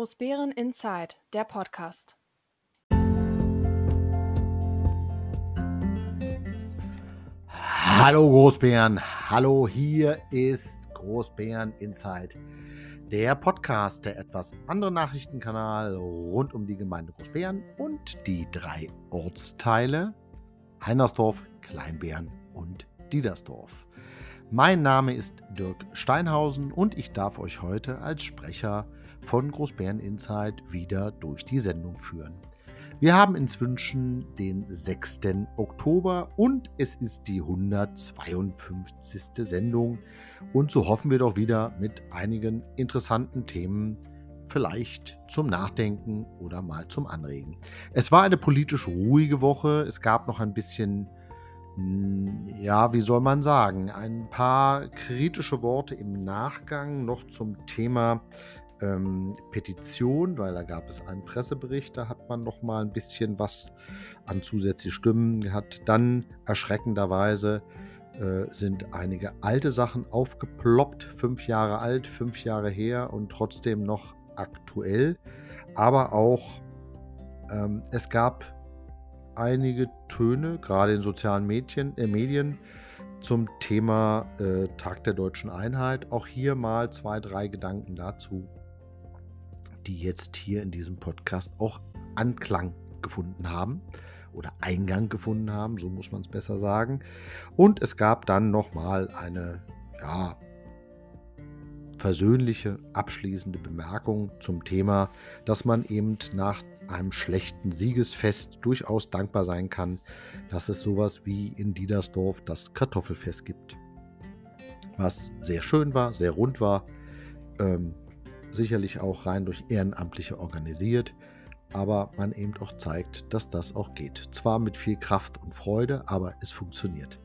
Großbären Inside, der Podcast. Hallo Großbären, hallo, hier ist Großbären Inside, der Podcast, der etwas andere Nachrichtenkanal rund um die Gemeinde Großbären und die drei Ortsteile Heinersdorf, Kleinbären und Diedersdorf. Mein Name ist Dirk Steinhausen und ich darf euch heute als Sprecher von Großbären Insight wieder durch die Sendung führen. Wir haben inzwischen den 6. Oktober und es ist die 152. Sendung und so hoffen wir doch wieder mit einigen interessanten Themen vielleicht zum Nachdenken oder mal zum Anregen. Es war eine politisch ruhige Woche, es gab noch ein bisschen hm, ja, wie soll man sagen, ein paar kritische Worte im Nachgang noch zum Thema ähm, Petition, weil da gab es einen Pressebericht, da hat man noch mal ein bisschen was an zusätzliche Stimmen gehabt. Dann erschreckenderweise äh, sind einige alte Sachen aufgeploppt, fünf Jahre alt, fünf Jahre her und trotzdem noch aktuell. Aber auch ähm, es gab einige Töne, gerade in sozialen Medien, äh, Medien zum Thema äh, Tag der deutschen Einheit. Auch hier mal zwei, drei Gedanken dazu, die jetzt hier in diesem Podcast auch Anklang gefunden haben oder Eingang gefunden haben, so muss man es besser sagen. Und es gab dann nochmal eine, ja, versöhnliche, abschließende Bemerkung zum Thema, dass man eben nach einem schlechten Siegesfest durchaus dankbar sein kann, dass es sowas wie in Diedersdorf das Kartoffelfest gibt. Was sehr schön war, sehr rund war, ähm, sicherlich auch rein durch Ehrenamtliche organisiert, aber man eben auch zeigt, dass das auch geht. Zwar mit viel Kraft und Freude, aber es funktioniert.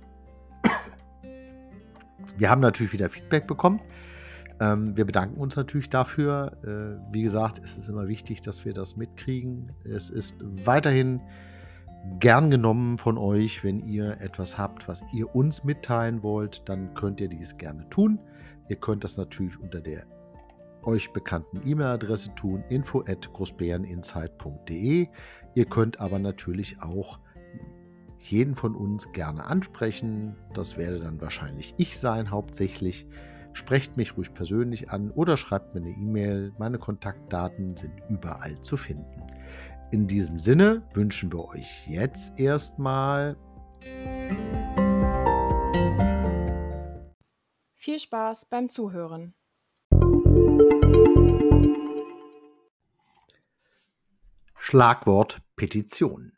Wir haben natürlich wieder Feedback bekommen. Ähm, wir bedanken uns natürlich dafür. Äh, wie gesagt, es ist immer wichtig, dass wir das mitkriegen. Es ist weiterhin gern genommen von euch. Wenn ihr etwas habt, was ihr uns mitteilen wollt, dann könnt ihr dies gerne tun. Ihr könnt das natürlich unter der euch bekannten E-Mail-Adresse tun, info at großbäreninsight.de. Ihr könnt aber natürlich auch jeden von uns gerne ansprechen. Das werde dann wahrscheinlich ich sein, hauptsächlich. Sprecht mich ruhig persönlich an oder schreibt mir eine E-Mail. Meine Kontaktdaten sind überall zu finden. In diesem Sinne wünschen wir euch jetzt erstmal viel Spaß beim Zuhören. Schlagwort Petition.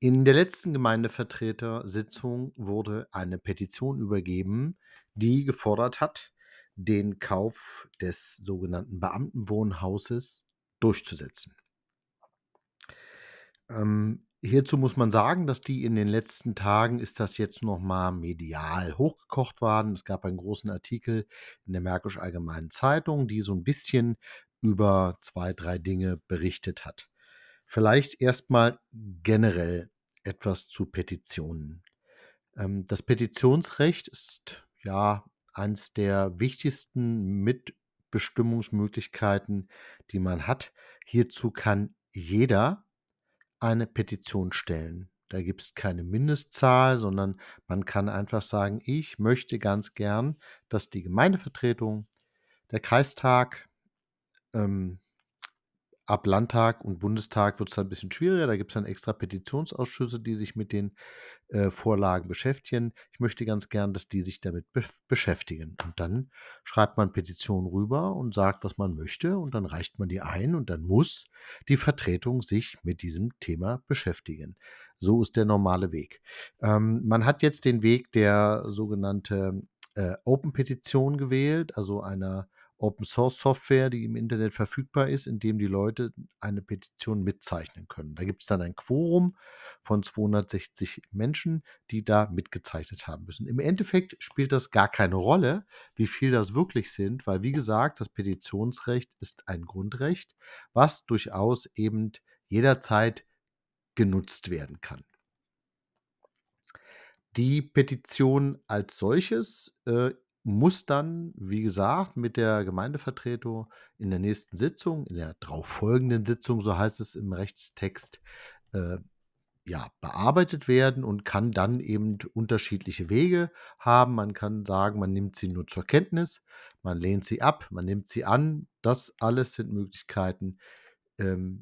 In der letzten Gemeindevertretersitzung wurde eine Petition übergeben, die gefordert hat, den Kauf des sogenannten Beamtenwohnhauses durchzusetzen. Ähm, hierzu muss man sagen, dass die in den letzten Tagen ist das jetzt nochmal medial hochgekocht worden. Es gab einen großen Artikel in der Märkisch Allgemeinen Zeitung, die so ein bisschen über zwei, drei Dinge berichtet hat. Vielleicht erstmal generell etwas zu Petitionen. Ähm, das Petitionsrecht ist ja eines der wichtigsten Mitbestimmungsmöglichkeiten, die man hat. Hierzu kann jeder eine Petition stellen. Da gibt es keine Mindestzahl, sondern man kann einfach sagen, ich möchte ganz gern, dass die Gemeindevertretung, der Kreistag, ähm, Ab Landtag und Bundestag wird es dann ein bisschen schwieriger. Da gibt es dann extra Petitionsausschüsse, die sich mit den äh, Vorlagen beschäftigen. Ich möchte ganz gern, dass die sich damit be beschäftigen. Und dann schreibt man Petitionen rüber und sagt, was man möchte. Und dann reicht man die ein und dann muss die Vertretung sich mit diesem Thema beschäftigen. So ist der normale Weg. Ähm, man hat jetzt den Weg der sogenannte äh, Open Petition gewählt, also einer Open Source Software, die im Internet verfügbar ist, in dem die Leute eine Petition mitzeichnen können. Da gibt es dann ein Quorum von 260 Menschen, die da mitgezeichnet haben müssen. Im Endeffekt spielt das gar keine Rolle, wie viel das wirklich sind, weil wie gesagt, das Petitionsrecht ist ein Grundrecht, was durchaus eben jederzeit genutzt werden kann. Die Petition als solches äh, muss dann, wie gesagt, mit der Gemeindevertretung in der nächsten Sitzung, in der darauffolgenden Sitzung, so heißt es im Rechtstext, äh, ja, bearbeitet werden und kann dann eben unterschiedliche Wege haben. Man kann sagen, man nimmt sie nur zur Kenntnis, man lehnt sie ab, man nimmt sie an. Das alles sind Möglichkeiten, ähm,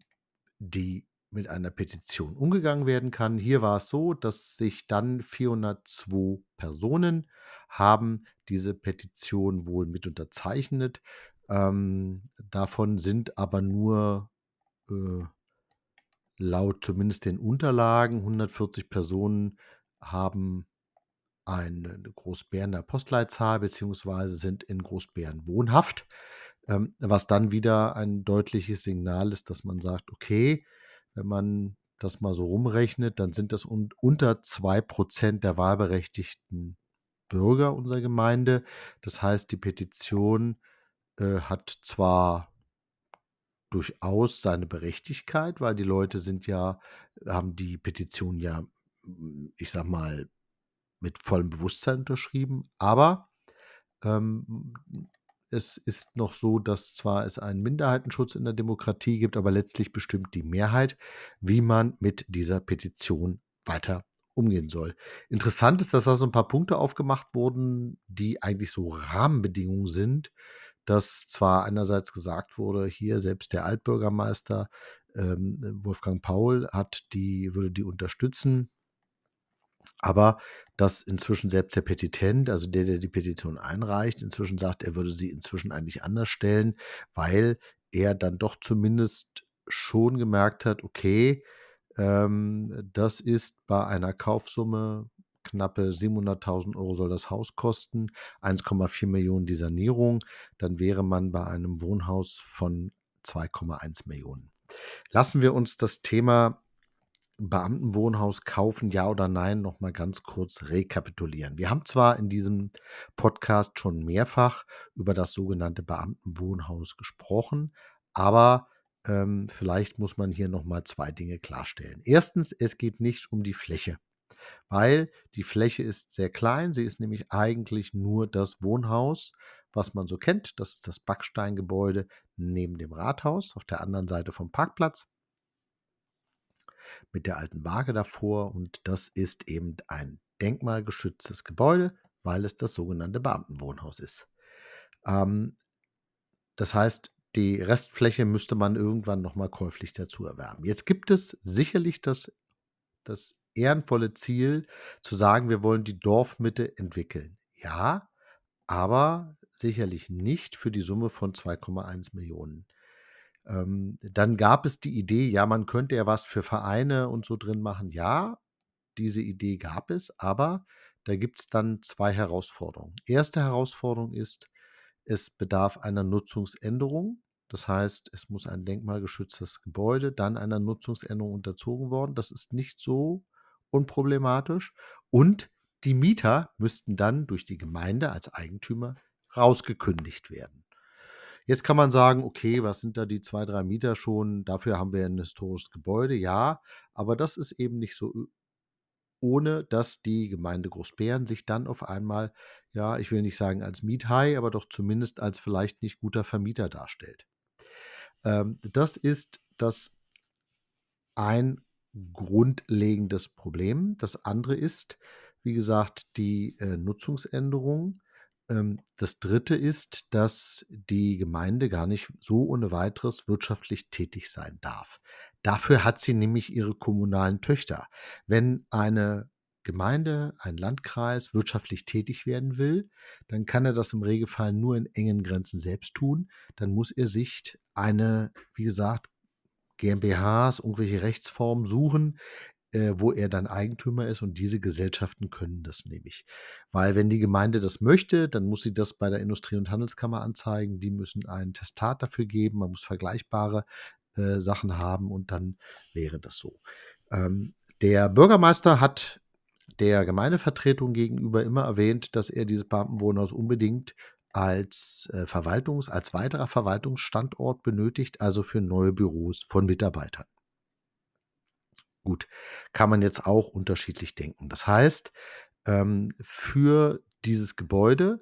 die mit einer Petition umgegangen werden kann. Hier war es so, dass sich dann 402 Personen haben diese Petition wohl mit unterzeichnet. Ähm, davon sind aber nur äh, laut zumindest den Unterlagen 140 Personen haben eine Großbärener Postleitzahl beziehungsweise sind in Großbären wohnhaft, ähm, was dann wieder ein deutliches Signal ist, dass man sagt, okay, wenn man das mal so rumrechnet, dann sind das un unter 2% der wahlberechtigten Bürger unserer Gemeinde. Das heißt, die Petition äh, hat zwar durchaus seine Berechtigkeit, weil die Leute sind ja, haben die Petition ja, ich sag mal, mit vollem Bewusstsein unterschrieben. Aber ähm, es ist noch so, dass zwar es einen Minderheitenschutz in der Demokratie gibt, aber letztlich bestimmt die Mehrheit, wie man mit dieser Petition weiter umgehen soll. Interessant ist, dass da so ein paar Punkte aufgemacht wurden, die eigentlich so Rahmenbedingungen sind, dass zwar einerseits gesagt wurde, hier selbst der Altbürgermeister ähm, Wolfgang Paul hat die, würde die unterstützen, aber dass inzwischen selbst der Petitent, also der, der die Petition einreicht, inzwischen sagt, er würde sie inzwischen eigentlich anders stellen, weil er dann doch zumindest schon gemerkt hat, okay, ähm, das ist bei einer Kaufsumme knappe 700.000 Euro soll das Haus kosten, 1,4 Millionen die Sanierung, dann wäre man bei einem Wohnhaus von 2,1 Millionen. Lassen wir uns das Thema Beamtenwohnhaus kaufen, ja oder nein, noch mal ganz kurz rekapitulieren. Wir haben zwar in diesem Podcast schon mehrfach über das sogenannte Beamtenwohnhaus gesprochen, aber ähm, vielleicht muss man hier noch mal zwei Dinge klarstellen. Erstens, es geht nicht um die Fläche weil die Fläche ist sehr klein. Sie ist nämlich eigentlich nur das Wohnhaus, was man so kennt. Das ist das Backsteingebäude neben dem Rathaus auf der anderen Seite vom Parkplatz mit der alten Waage davor. Und das ist eben ein denkmalgeschütztes Gebäude, weil es das sogenannte Beamtenwohnhaus ist. Ähm, das heißt, die Restfläche müsste man irgendwann nochmal käuflich dazu erwerben. Jetzt gibt es sicherlich das, das ehrenvolle Ziel, zu sagen, wir wollen die Dorfmitte entwickeln. Ja, aber sicherlich nicht für die Summe von 2,1 Millionen. Ähm, dann gab es die Idee, ja, man könnte ja was für Vereine und so drin machen. Ja, diese Idee gab es, aber da gibt es dann zwei Herausforderungen. Erste Herausforderung ist, es bedarf einer Nutzungsänderung. Das heißt, es muss ein denkmalgeschütztes Gebäude dann einer Nutzungsänderung unterzogen worden. Das ist nicht so unproblematisch. Und die Mieter müssten dann durch die Gemeinde als Eigentümer rausgekündigt werden. Jetzt kann man sagen, okay, was sind da die zwei, drei Mieter schon? Dafür haben wir ein historisches Gebäude, ja, aber das ist eben nicht so, ohne dass die Gemeinde Großbären sich dann auf einmal, ja, ich will nicht sagen als Miethai, aber doch zumindest als vielleicht nicht guter Vermieter darstellt. Ähm, das ist das ein grundlegendes Problem. Das andere ist, wie gesagt, die äh, Nutzungsänderung. Ähm, das dritte ist, dass die Gemeinde gar nicht so ohne weiteres wirtschaftlich tätig sein darf. Dafür hat sie nämlich ihre kommunalen Töchter. Wenn eine Gemeinde, ein Landkreis wirtschaftlich tätig werden will, dann kann er das im Regelfall nur in engen Grenzen selbst tun. Dann muss er sich eine, wie gesagt, GmbHs irgendwelche Rechtsformen suchen, wo er dann Eigentümer ist und diese Gesellschaften können das nämlich. Weil wenn die Gemeinde das möchte, dann muss sie das bei der Industrie- und Handelskammer anzeigen. Die müssen ein Testat dafür geben, man muss vergleichbare äh, Sachen haben und dann wäre das so. Ähm, der Bürgermeister hat der Gemeindevertretung gegenüber immer erwähnt, dass er dieses Beamtenwohnhaus unbedingt als äh, Verwaltungs als weiterer Verwaltungsstandort benötigt, also für neue Büros von Mitarbeitern. Gut, kann man jetzt auch unterschiedlich denken. Das heißt, ähm, für dieses Gebäude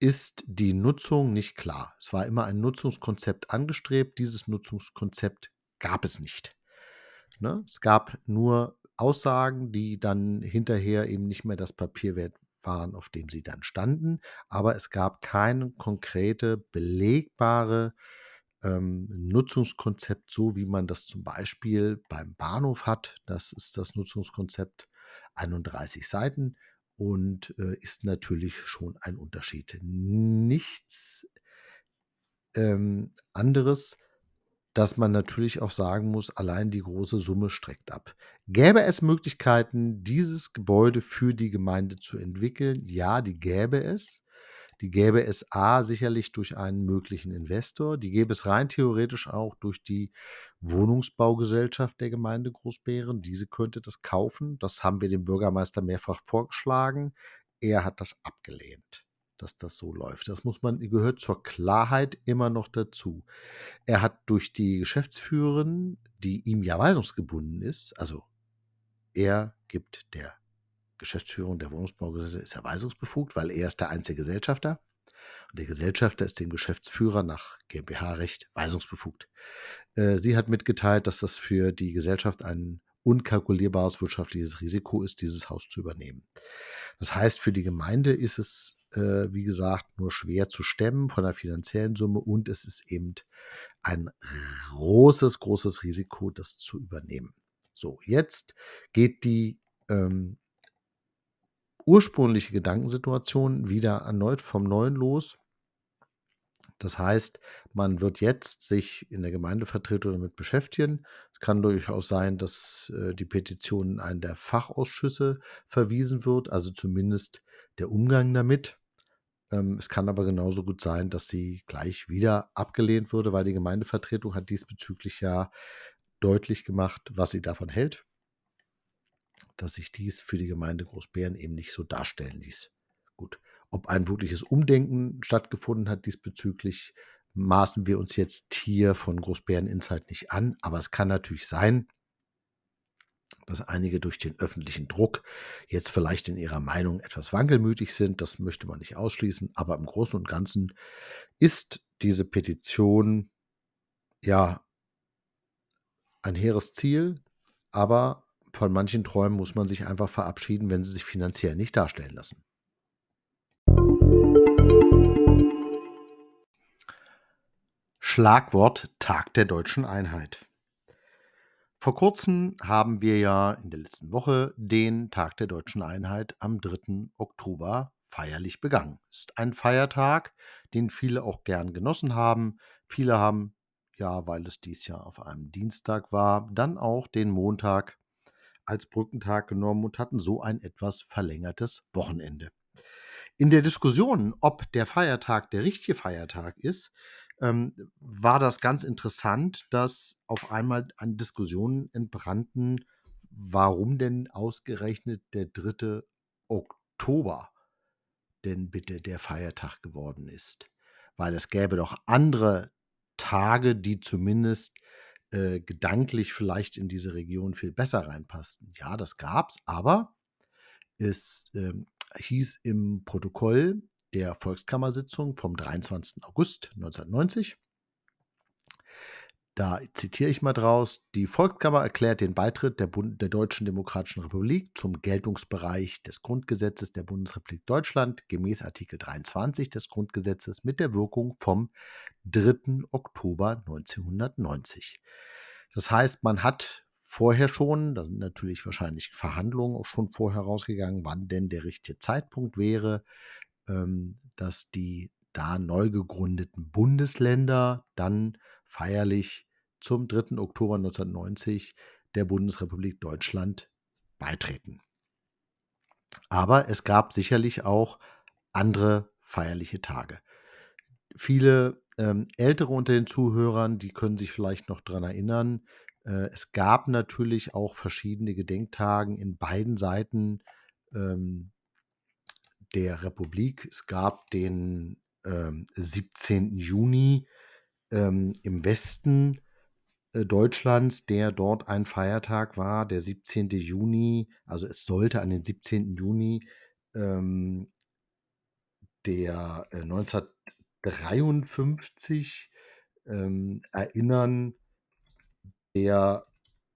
ist die Nutzung nicht klar. Es war immer ein Nutzungskonzept angestrebt. Dieses Nutzungskonzept gab es nicht. Ne? Es gab nur Aussagen, die dann hinterher eben nicht mehr das Papier wert waren, auf dem sie dann standen. Aber es gab keine konkrete, belegbare ähm, Nutzungskonzept, so wie man das zum Beispiel beim Bahnhof hat. Das ist das Nutzungskonzept 31 Seiten und äh, ist natürlich schon ein Unterschied. Nichts ähm, anderes, dass man natürlich auch sagen muss, allein die große Summe streckt ab. Gäbe es Möglichkeiten, dieses Gebäude für die Gemeinde zu entwickeln? Ja, die gäbe es. Die gäbe es A sicherlich durch einen möglichen Investor, die gäbe es rein theoretisch auch durch die Wohnungsbaugesellschaft der Gemeinde Großbären. Diese könnte das kaufen. Das haben wir dem Bürgermeister mehrfach vorgeschlagen. Er hat das abgelehnt, dass das so läuft. Das muss man, gehört zur Klarheit immer noch dazu. Er hat durch die Geschäftsführerin, die ihm ja weisungsgebunden ist, also er gibt der Geschäftsführung der Wohnungsbaugesellschaft ist er weisungsbefugt, weil er ist der einzige Gesellschafter. Und der Gesellschafter ist dem Geschäftsführer nach GmbH-Recht weisungsbefugt. Äh, sie hat mitgeteilt, dass das für die Gesellschaft ein unkalkulierbares wirtschaftliches Risiko ist, dieses Haus zu übernehmen. Das heißt, für die Gemeinde ist es, äh, wie gesagt, nur schwer zu stemmen von der finanziellen Summe und es ist eben ein großes, großes Risiko, das zu übernehmen. So, jetzt geht die ähm, ursprüngliche Gedankensituation wieder erneut vom Neuen los. Das heißt, man wird jetzt sich in der Gemeindevertretung damit beschäftigen. Es kann durchaus sein, dass äh, die Petition in einen der Fachausschüsse verwiesen wird, also zumindest der Umgang damit. Ähm, es kann aber genauso gut sein, dass sie gleich wieder abgelehnt würde, weil die Gemeindevertretung hat diesbezüglich ja deutlich gemacht, was sie davon hält dass sich dies für die Gemeinde Großbären eben nicht so darstellen ließ. Gut, ob ein wirkliches Umdenken stattgefunden hat diesbezüglich, maßen wir uns jetzt hier von Großbären Insight nicht an, aber es kann natürlich sein, dass einige durch den öffentlichen Druck jetzt vielleicht in ihrer Meinung etwas wankelmütig sind. Das möchte man nicht ausschließen, aber im Großen und Ganzen ist diese Petition ja ein hehres Ziel, aber von manchen Träumen muss man sich einfach verabschieden, wenn sie sich finanziell nicht darstellen lassen. Schlagwort Tag der deutschen Einheit. Vor kurzem haben wir ja in der letzten Woche den Tag der deutschen Einheit am 3. Oktober feierlich begangen. Ist ein Feiertag, den viele auch gern genossen haben. Viele haben, ja, weil es dies Jahr auf einem Dienstag war, dann auch den Montag als Brückentag genommen und hatten so ein etwas verlängertes Wochenende. In der Diskussion, ob der Feiertag der richtige Feiertag ist, ähm, war das ganz interessant, dass auf einmal an Diskussionen entbrannten, warum denn ausgerechnet der 3. Oktober denn bitte der Feiertag geworden ist. Weil es gäbe doch andere Tage, die zumindest äh, gedanklich vielleicht in diese Region viel besser reinpassten. Ja, das gab's, aber es ähm, hieß im Protokoll der Volkskammersitzung vom 23. August 1990, da zitiere ich mal draus, die Volkskammer erklärt den Beitritt der, Bund der Deutschen Demokratischen Republik zum Geltungsbereich des Grundgesetzes der Bundesrepublik Deutschland gemäß Artikel 23 des Grundgesetzes mit der Wirkung vom 3. Oktober 1990. Das heißt, man hat vorher schon, da sind natürlich wahrscheinlich Verhandlungen auch schon vorher rausgegangen, wann denn der richtige Zeitpunkt wäre, ähm, dass die da neu gegründeten Bundesländer dann feierlich zum 3. Oktober 1990 der Bundesrepublik Deutschland beitreten. Aber es gab sicherlich auch andere feierliche Tage. Viele ähm, Ältere unter den Zuhörern, die können sich vielleicht noch daran erinnern, äh, es gab natürlich auch verschiedene Gedenktagen in beiden Seiten ähm, der Republik. Es gab den ähm, 17. Juni ähm, im Westen äh, Deutschlands, der dort ein Feiertag war, der 17. Juni, also es sollte an den 17. Juni ähm, der äh, 1953 ähm, erinnern, der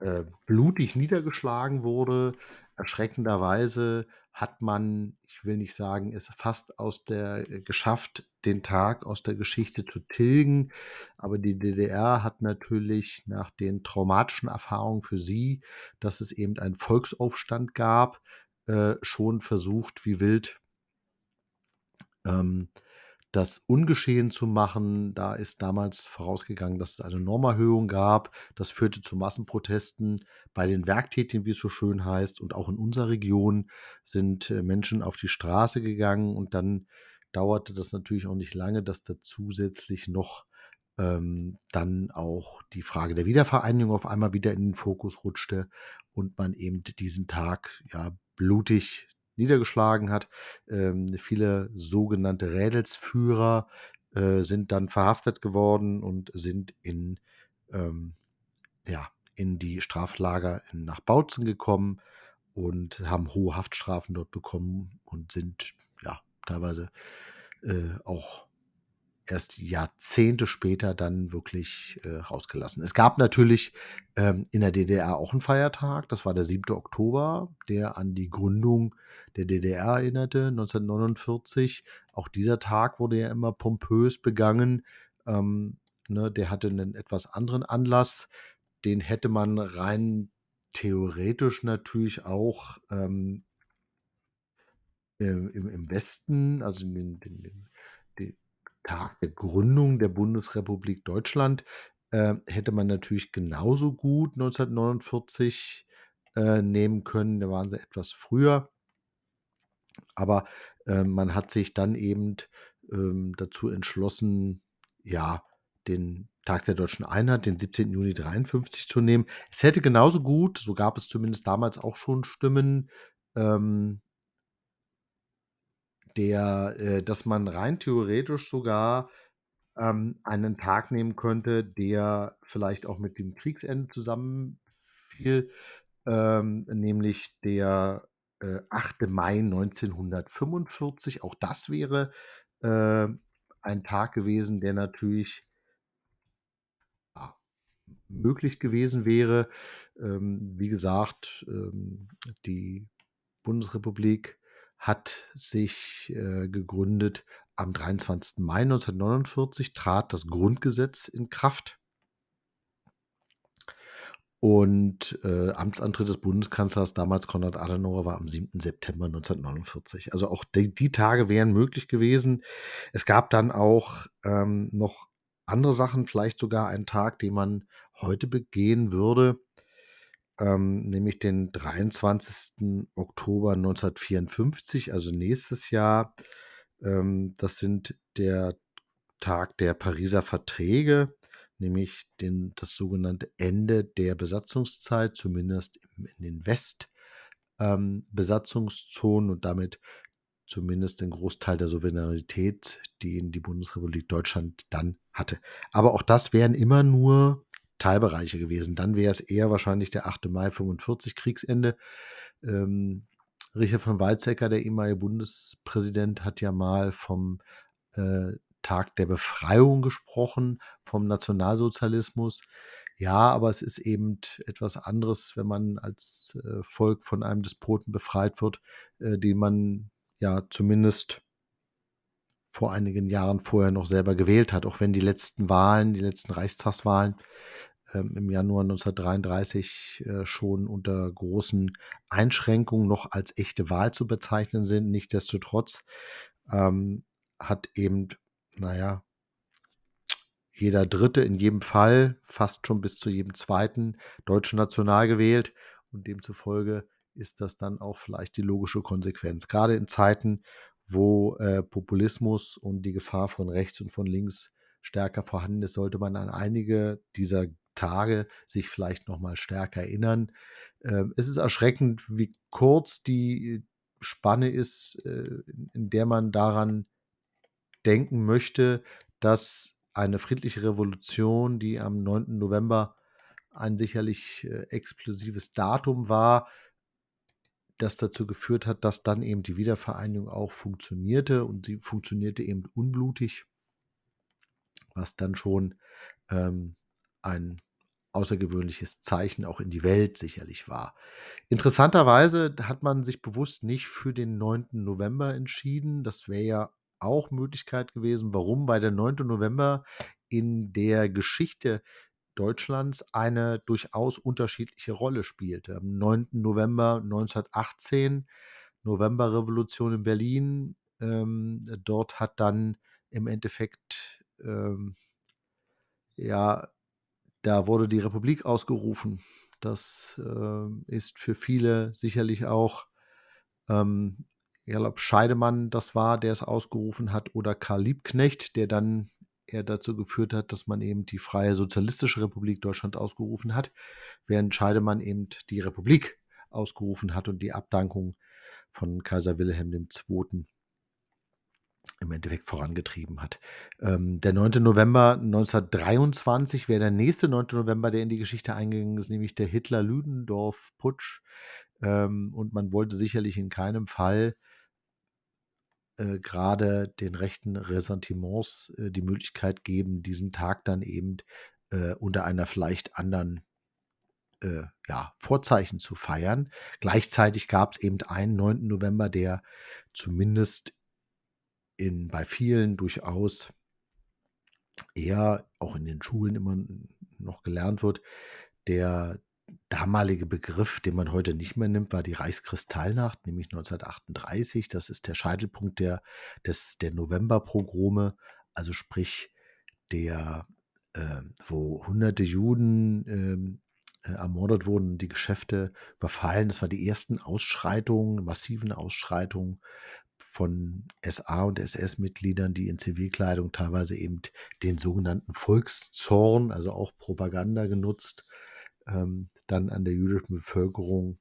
äh, blutig niedergeschlagen wurde. Erschreckenderweise hat man, ich will nicht sagen, es fast aus der äh, geschafft, den Tag aus der Geschichte zu tilgen. Aber die DDR hat natürlich nach den traumatischen Erfahrungen für sie, dass es eben einen Volksaufstand gab, äh, schon versucht, wie wild ähm, das ungeschehen zu machen. Da ist damals vorausgegangen, dass es eine Normerhöhung gab. Das führte zu Massenprotesten bei den Werktätigen, wie es so schön heißt. Und auch in unserer Region sind äh, Menschen auf die Straße gegangen. Und dann dauerte das natürlich auch nicht lange, dass da zusätzlich noch ähm, dann auch die Frage der Wiedervereinigung auf einmal wieder in den Fokus rutschte und man eben diesen Tag ja blutig niedergeschlagen hat. Ähm, viele sogenannte Rädelsführer äh, sind dann verhaftet geworden und sind in, ähm, ja, in die Straflager nach Bautzen gekommen und haben hohe Haftstrafen dort bekommen und sind ja teilweise äh, auch erst Jahrzehnte später dann wirklich äh, rausgelassen. Es gab natürlich ähm, in der DDR auch einen Feiertag, das war der 7. Oktober, der an die Gründung der DDR erinnerte, 1949. Auch dieser Tag wurde ja immer pompös begangen. Ähm, ne, der hatte einen etwas anderen Anlass. Den hätte man rein theoretisch natürlich auch ähm, im, im, Westen, also in den, den, den Tag der Gründung der Bundesrepublik Deutschland äh, hätte man natürlich genauso gut 1949 äh, nehmen können. Da waren sie etwas früher. Aber äh, man hat sich dann eben ähm, dazu entschlossen, ja, den Tag der deutschen Einheit, den 17. Juni 53 zu nehmen. Es hätte genauso gut, so gab es zumindest damals auch schon Stimmen, ähm, der, äh, dass man rein theoretisch sogar ähm, einen Tag nehmen könnte, der vielleicht auch mit dem Kriegsende zusammenfiel, ähm, nämlich der äh, 8. Mai 1945. Auch das wäre äh, ein Tag gewesen, der natürlich möglich gewesen wäre. Ähm, wie gesagt, ähm, die Bundesrepublik hat sich äh, gegründet am 23. Mai 1949, trat das Grundgesetz in Kraft. Und äh, Amtsantritt des Bundeskanzlers, damals Konrad Adenauer, war am 7. September 1949. Also auch die, die Tage wären möglich gewesen. Es gab dann auch ähm, noch andere Sachen, vielleicht sogar einen Tag, den man heute begehen würde ähm, nämlich den 23. Oktober 1954, also nächstes Jahr. Ähm, das sind der Tag der Pariser Verträge, nämlich den, das sogenannte Ende der Besatzungszeit, zumindest im, in den Westbesatzungszonen ähm, und damit zumindest den Großteil der Souveränität, die in die Bundesrepublik Deutschland dann hatte. Aber auch das wären immer nur Teilbereiche gewesen. Dann wäre es eher wahrscheinlich der 8. Mai 45 Kriegsende. Ähm, Richard von Weizsäcker, der ehemalige Bundespräsident, hat ja mal vom äh, Tag der Befreiung gesprochen, vom Nationalsozialismus. Ja, aber es ist eben etwas anderes, wenn man als äh, Volk von einem Despoten befreit wird, äh, den man ja zumindest vor einigen Jahren vorher noch selber gewählt hat, auch wenn die letzten Wahlen, die letzten Reichstagswahlen ähm, im Januar 1933 äh, schon unter großen Einschränkungen noch als echte Wahl zu bezeichnen sind. Nichtsdestotrotz ähm, hat eben, naja, jeder Dritte in jedem Fall, fast schon bis zu jedem Zweiten, deutsche National gewählt und demzufolge ist das dann auch vielleicht die logische Konsequenz. Gerade in Zeiten, wo äh, Populismus und die Gefahr von rechts und von links stärker vorhanden ist, sollte man an einige dieser Tage sich vielleicht noch mal stärker erinnern. Ähm, es ist erschreckend, wie kurz die Spanne ist, äh, in der man daran denken möchte, dass eine friedliche Revolution, die am 9. November ein sicherlich äh, explosives Datum war, das dazu geführt hat, dass dann eben die Wiedervereinigung auch funktionierte und sie funktionierte eben unblutig, was dann schon ähm, ein außergewöhnliches Zeichen auch in die Welt sicherlich war. Interessanterweise hat man sich bewusst nicht für den 9. November entschieden. Das wäre ja auch Möglichkeit gewesen. Warum? Weil der 9. November in der Geschichte Deutschlands eine durchaus unterschiedliche Rolle spielte. Am 9. November 1918, Novemberrevolution in Berlin, ähm, dort hat dann im Endeffekt ähm, ja da wurde die Republik ausgerufen. Das äh, ist für viele sicherlich auch, ähm, ich glaube, Scheidemann das war, der es ausgerufen hat, oder Karl Liebknecht, der dann eher dazu geführt hat, dass man eben die Freie Sozialistische Republik Deutschland ausgerufen hat, während Scheidemann eben die Republik ausgerufen hat und die Abdankung von Kaiser Wilhelm II im Endeffekt vorangetrieben hat. Ähm, der 9. November 1923 wäre der nächste 9. November, der in die Geschichte eingegangen ist, nämlich der Hitler-Lüdendorf-Putsch. Ähm, und man wollte sicherlich in keinem Fall äh, gerade den rechten Ressentiments äh, die Möglichkeit geben, diesen Tag dann eben äh, unter einer vielleicht anderen äh, ja, Vorzeichen zu feiern. Gleichzeitig gab es eben einen 9. November, der zumindest in, bei vielen durchaus eher auch in den Schulen immer noch gelernt wird. Der damalige Begriff, den man heute nicht mehr nimmt, war die Reichskristallnacht, nämlich 1938. Das ist der Scheitelpunkt der, des, der Novemberpogrome, also sprich der, äh, wo hunderte Juden ähm, äh, ermordet wurden, die Geschäfte überfallen. Das waren die ersten Ausschreitungen, massiven Ausschreitungen von SA und SS-Mitgliedern, die in Zivilkleidung teilweise eben den sogenannten Volkszorn, also auch Propaganda genutzt, ähm, dann an der jüdischen Bevölkerung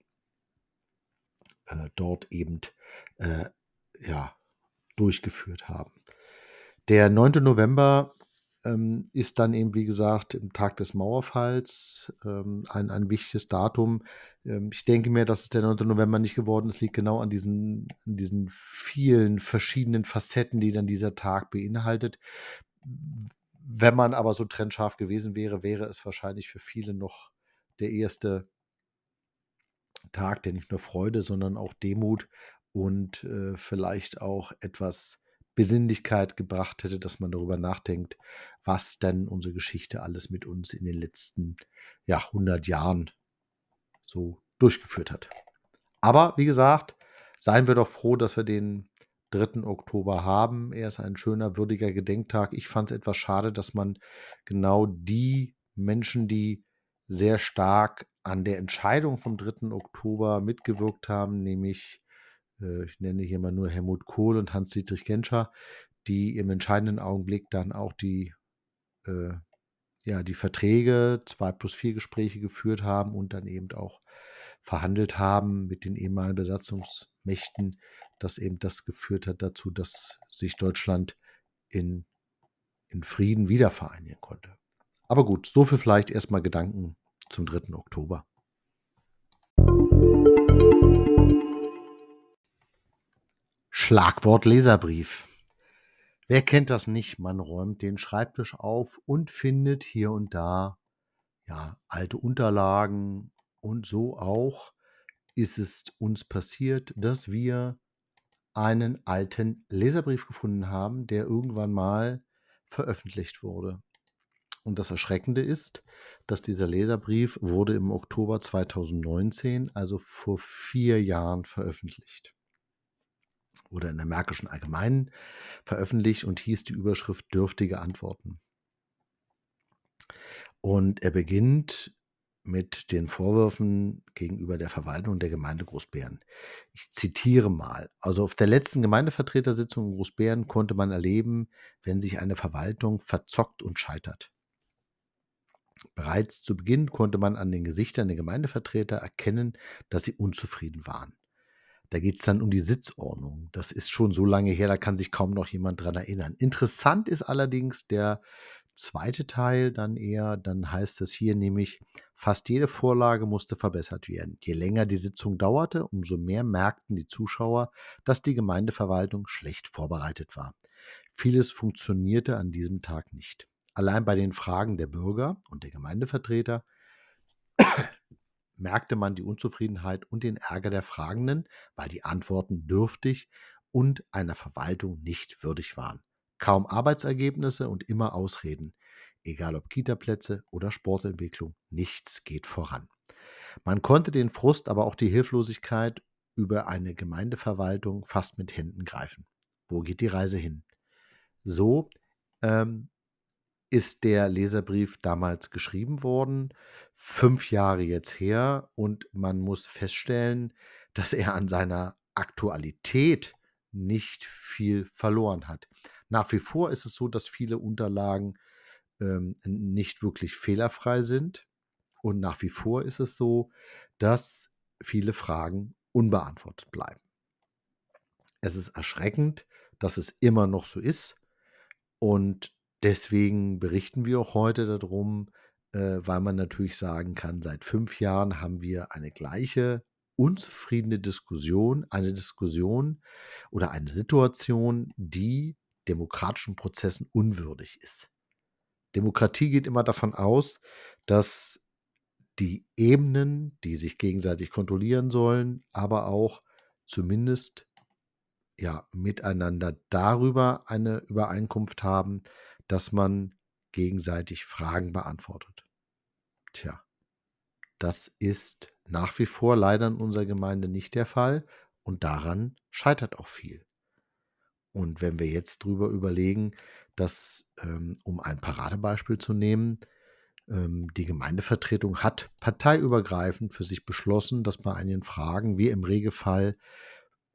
äh, dort eben äh, ja, durchgeführt haben. Der 9. November ähm, ist dann eben, wie gesagt, im Tag des Mauerfalls ähm, ein, ein wichtiges Datum. Ähm, ich denke mir, dass es der 9. November nicht geworden ist, liegt genau an diesen, an diesen vielen verschiedenen Facetten, die dann dieser Tag beinhaltet. Wenn man aber so trennscharf gewesen wäre, wäre es wahrscheinlich für viele noch der erste Tag, der nicht nur Freude, sondern auch Demut und äh, vielleicht auch etwas Besinnlichkeit gebracht hätte, dass man darüber nachdenkt, was denn unsere Geschichte alles mit uns in den letzten ja, 100 Jahren so durchgeführt hat. Aber wie gesagt, seien wir doch froh, dass wir den 3. Oktober haben. Er ist ein schöner, würdiger Gedenktag. Ich fand es etwas schade, dass man genau die Menschen, die sehr stark an der Entscheidung vom 3. Oktober mitgewirkt haben, nämlich, äh, ich nenne hier mal nur Helmut Kohl und Hans-Dietrich Genscher, die im entscheidenden Augenblick dann auch die, äh, ja, die Verträge, 2 plus 4 Gespräche geführt haben und dann eben auch verhandelt haben mit den ehemaligen Besatzungsmächten, dass eben das geführt hat dazu, dass sich Deutschland in, in Frieden wiedervereinigen konnte. Aber gut, so viel vielleicht erstmal Gedanken zum 3. Oktober. Schlagwort Leserbrief. Wer kennt das nicht? Man räumt den Schreibtisch auf und findet hier und da ja alte Unterlagen und so auch ist es uns passiert, dass wir einen alten Leserbrief gefunden haben, der irgendwann mal veröffentlicht wurde. Und das Erschreckende ist, dass dieser Leserbrief wurde im Oktober 2019, also vor vier Jahren, veröffentlicht. Wurde in der Märkischen Allgemeinen veröffentlicht und hieß die Überschrift Dürftige Antworten. Und er beginnt mit den Vorwürfen gegenüber der Verwaltung der Gemeinde Großbären. Ich zitiere mal. Also auf der letzten Gemeindevertretersitzung in Großbären konnte man erleben, wenn sich eine Verwaltung verzockt und scheitert. Bereits zu Beginn konnte man an den Gesichtern der Gemeindevertreter erkennen, dass sie unzufrieden waren. Da geht es dann um die Sitzordnung. Das ist schon so lange her, da kann sich kaum noch jemand dran erinnern. Interessant ist allerdings der zweite Teil dann eher, dann heißt es hier nämlich, fast jede Vorlage musste verbessert werden. Je länger die Sitzung dauerte, umso mehr merkten die Zuschauer, dass die Gemeindeverwaltung schlecht vorbereitet war. Vieles funktionierte an diesem Tag nicht. Allein bei den Fragen der Bürger und der Gemeindevertreter merkte man die Unzufriedenheit und den Ärger der Fragenden, weil die Antworten dürftig und einer Verwaltung nicht würdig waren. Kaum Arbeitsergebnisse und immer Ausreden. Egal ob Kitaplätze oder Sportentwicklung, nichts geht voran. Man konnte den Frust, aber auch die Hilflosigkeit über eine Gemeindeverwaltung fast mit Händen greifen. Wo geht die Reise hin? So ähm, ist der Leserbrief damals geschrieben worden, fünf Jahre jetzt her, und man muss feststellen, dass er an seiner Aktualität nicht viel verloren hat. Nach wie vor ist es so, dass viele Unterlagen ähm, nicht wirklich fehlerfrei sind. Und nach wie vor ist es so, dass viele Fragen unbeantwortet bleiben. Es ist erschreckend, dass es immer noch so ist. Und deswegen berichten wir auch heute darum, äh, weil man natürlich sagen kann, seit fünf Jahren haben wir eine gleiche unzufriedene Diskussion, eine Diskussion oder eine Situation, die demokratischen Prozessen unwürdig ist. Demokratie geht immer davon aus, dass die Ebenen, die sich gegenseitig kontrollieren sollen, aber auch zumindest ja miteinander darüber eine Übereinkunft haben, dass man gegenseitig Fragen beantwortet. Tja, das ist nach wie vor leider in unserer Gemeinde nicht der Fall und daran scheitert auch viel. Und wenn wir jetzt drüber überlegen, dass, ähm, um ein Paradebeispiel zu nehmen, ähm, die Gemeindevertretung hat parteiübergreifend für sich beschlossen, dass bei einigen Fragen, wie im Regelfall,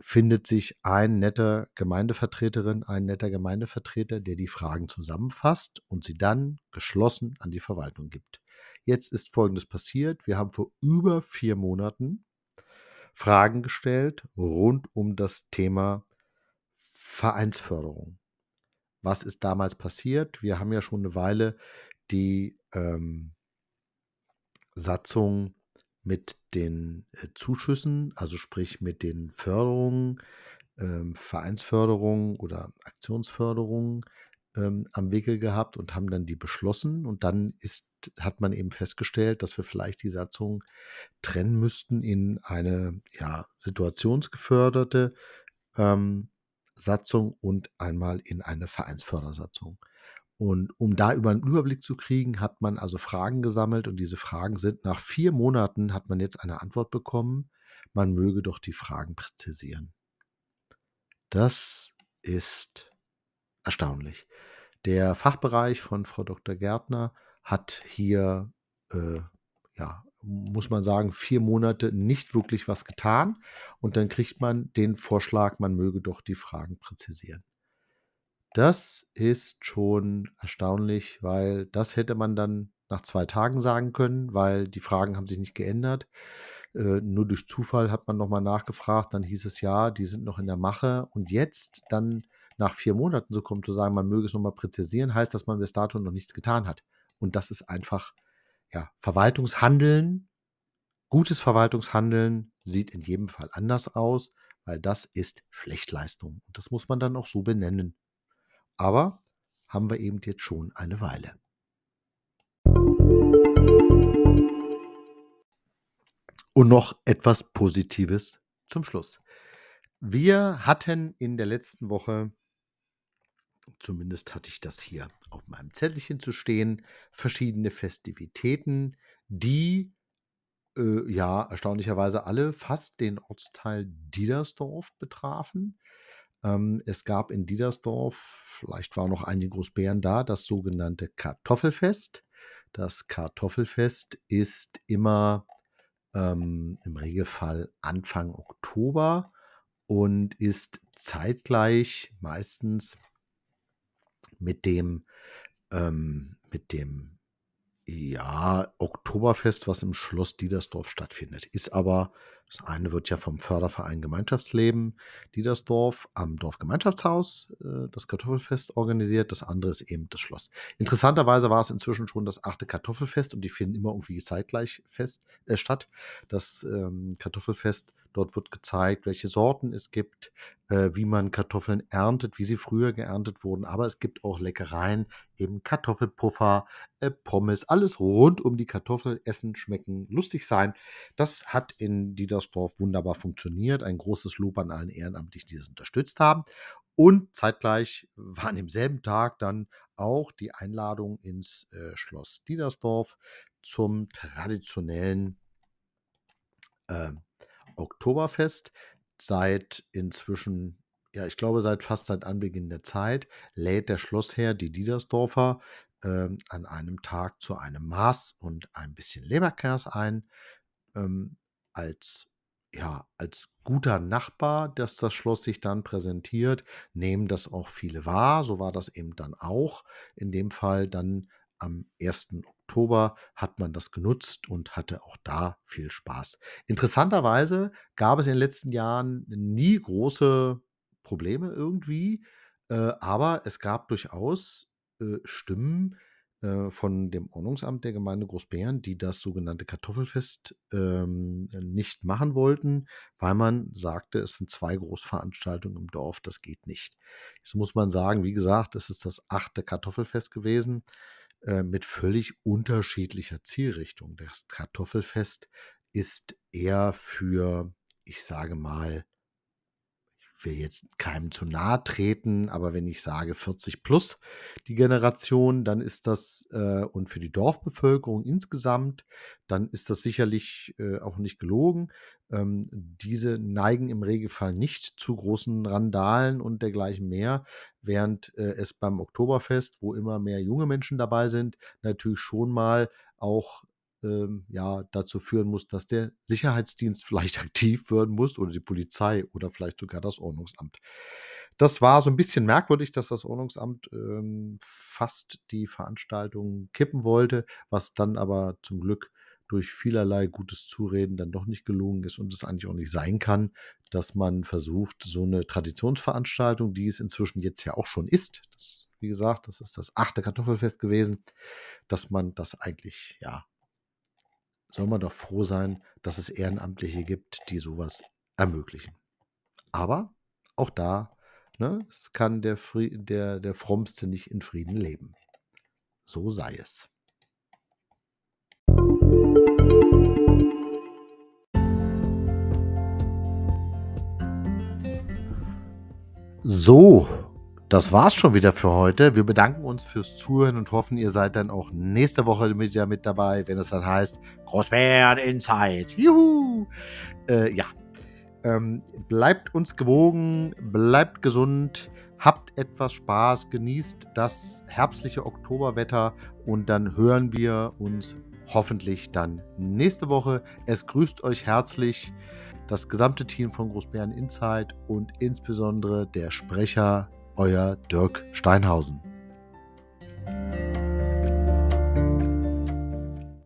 findet sich ein netter Gemeindevertreterin, ein netter Gemeindevertreter, der die Fragen zusammenfasst und sie dann geschlossen an die Verwaltung gibt. Jetzt ist Folgendes passiert. Wir haben vor über vier Monaten Fragen gestellt rund um das Thema Vereinsförderung. Was ist damals passiert? Wir haben ja schon eine Weile die ähm, Satzung mit den äh, Zuschüssen, also sprich mit den Förderungen, ähm, Vereinsförderung oder Aktionsförderung ähm, am Wickel gehabt und haben dann die beschlossen. Und dann ist, hat man eben festgestellt, dass wir vielleicht die Satzung trennen müssten in eine ja, situationsgeförderte ähm, Satzung und einmal in eine Vereinsfördersatzung. Und um da über einen Überblick zu kriegen, hat man also Fragen gesammelt und diese Fragen sind nach vier Monaten hat man jetzt eine Antwort bekommen. Man möge doch die Fragen präzisieren. Das ist erstaunlich. Der Fachbereich von Frau Dr. Gärtner hat hier, äh, ja, muss man sagen, vier Monate nicht wirklich was getan. Und dann kriegt man den Vorschlag, man möge doch die Fragen präzisieren. Das ist schon erstaunlich, weil das hätte man dann nach zwei Tagen sagen können, weil die Fragen haben sich nicht geändert. Äh, nur durch Zufall hat man nochmal nachgefragt, dann hieß es ja, die sind noch in der Mache. Und jetzt dann nach vier Monaten zu kommen, zu sagen, man möge es nochmal präzisieren, heißt, dass man bis dato noch nichts getan hat. Und das ist einfach, ja, Verwaltungshandeln, gutes Verwaltungshandeln sieht in jedem Fall anders aus, weil das ist Schlechtleistung. Und das muss man dann auch so benennen. Aber haben wir eben jetzt schon eine Weile. Und noch etwas Positives zum Schluss. Wir hatten in der letzten Woche, zumindest hatte ich das hier auf meinem Zettelchen zu stehen, verschiedene Festivitäten, die äh, ja erstaunlicherweise alle fast den Ortsteil Diedersdorf betrafen. Ähm, es gab in Diedersdorf, vielleicht waren noch einige Großbären da, das sogenannte Kartoffelfest. Das Kartoffelfest ist immer ähm, im Regelfall Anfang Oktober und ist zeitgleich meistens mit dem, ähm, mit dem ja, Oktoberfest, was im Schloss Diedersdorf stattfindet. Ist aber Das eine wird ja vom Förderverein Gemeinschaftsleben Diedersdorf am Dorfgemeinschaftshaus äh, das Kartoffelfest organisiert. Das andere ist eben das Schloss. Interessanterweise war es inzwischen schon das achte Kartoffelfest und die finden immer irgendwie zeitgleich fest, äh, statt. Das ähm, Kartoffelfest Dort wird gezeigt, welche Sorten es gibt, äh, wie man Kartoffeln erntet, wie sie früher geerntet wurden. Aber es gibt auch Leckereien, eben Kartoffelpuffer, äh, Pommes, alles rund um die Kartoffel, essen, schmecken, lustig sein. Das hat in Diedersdorf wunderbar funktioniert. Ein großes Lob an allen Ehrenamtlichen, die das unterstützt haben. Und zeitgleich war an demselben Tag dann auch die Einladung ins äh, Schloss Diedersdorf zum traditionellen äh, Oktoberfest seit inzwischen, ja, ich glaube, seit fast seit Anbeginn der Zeit lädt der Schlossherr die Diedersdorfer ähm, an einem Tag zu einem Maß und ein bisschen Leberkärs ein, ähm, als ja, als guter Nachbar, dass das Schloss sich dann präsentiert, nehmen das auch viele wahr. So war das eben dann auch. In dem Fall dann am 1. Oktober hat man das genutzt und hatte auch da viel Spaß. Interessanterweise gab es in den letzten Jahren nie große Probleme irgendwie, äh, aber es gab durchaus äh, Stimmen äh, von dem Ordnungsamt der Gemeinde Großbären, die das sogenannte Kartoffelfest ähm, nicht machen wollten, weil man sagte, es sind zwei Großveranstaltungen im Dorf, das geht nicht. Jetzt muss man sagen, wie gesagt, es ist das achte Kartoffelfest gewesen. Äh, mit völlig unterschiedlicher Zielrichtung. Das Kartoffelfest ist eher für, ich sage mal, ich will jetzt keinem zu nahe treten, aber wenn ich sage 40 plus die Generation, dann ist das äh, und für die Dorfbevölkerung insgesamt, dann ist das sicherlich äh, auch nicht gelogen. Ähm, diese neigen im Regelfall nicht zu großen Randalen und dergleichen mehr, während äh, es beim Oktoberfest, wo immer mehr junge Menschen dabei sind, natürlich schon mal auch ähm, ja, dazu führen muss, dass der Sicherheitsdienst vielleicht aktiv werden muss oder die Polizei oder vielleicht sogar das Ordnungsamt. Das war so ein bisschen merkwürdig, dass das Ordnungsamt ähm, fast die Veranstaltung kippen wollte, was dann aber zum Glück durch vielerlei gutes Zureden dann doch nicht gelungen ist und es eigentlich auch nicht sein kann, dass man versucht, so eine Traditionsveranstaltung, die es inzwischen jetzt ja auch schon ist, das, wie gesagt, das ist das achte Kartoffelfest gewesen, dass man das eigentlich, ja, soll man doch froh sein, dass es Ehrenamtliche gibt, die sowas ermöglichen. Aber auch da, ne, es kann der, der, der Frommste nicht in Frieden leben. So sei es. So, das war's schon wieder für heute. Wir bedanken uns fürs Zuhören und hoffen, ihr seid dann auch nächste Woche mit, ja, mit dabei, wenn es dann heißt Großbären Inside. Juhu! Äh, ja, ähm, bleibt uns gewogen, bleibt gesund, habt etwas Spaß, genießt das herbstliche Oktoberwetter und dann hören wir uns hoffentlich dann nächste Woche. Es grüßt euch herzlich das gesamte Team von Großbären Insight und insbesondere der Sprecher, euer Dirk Steinhausen.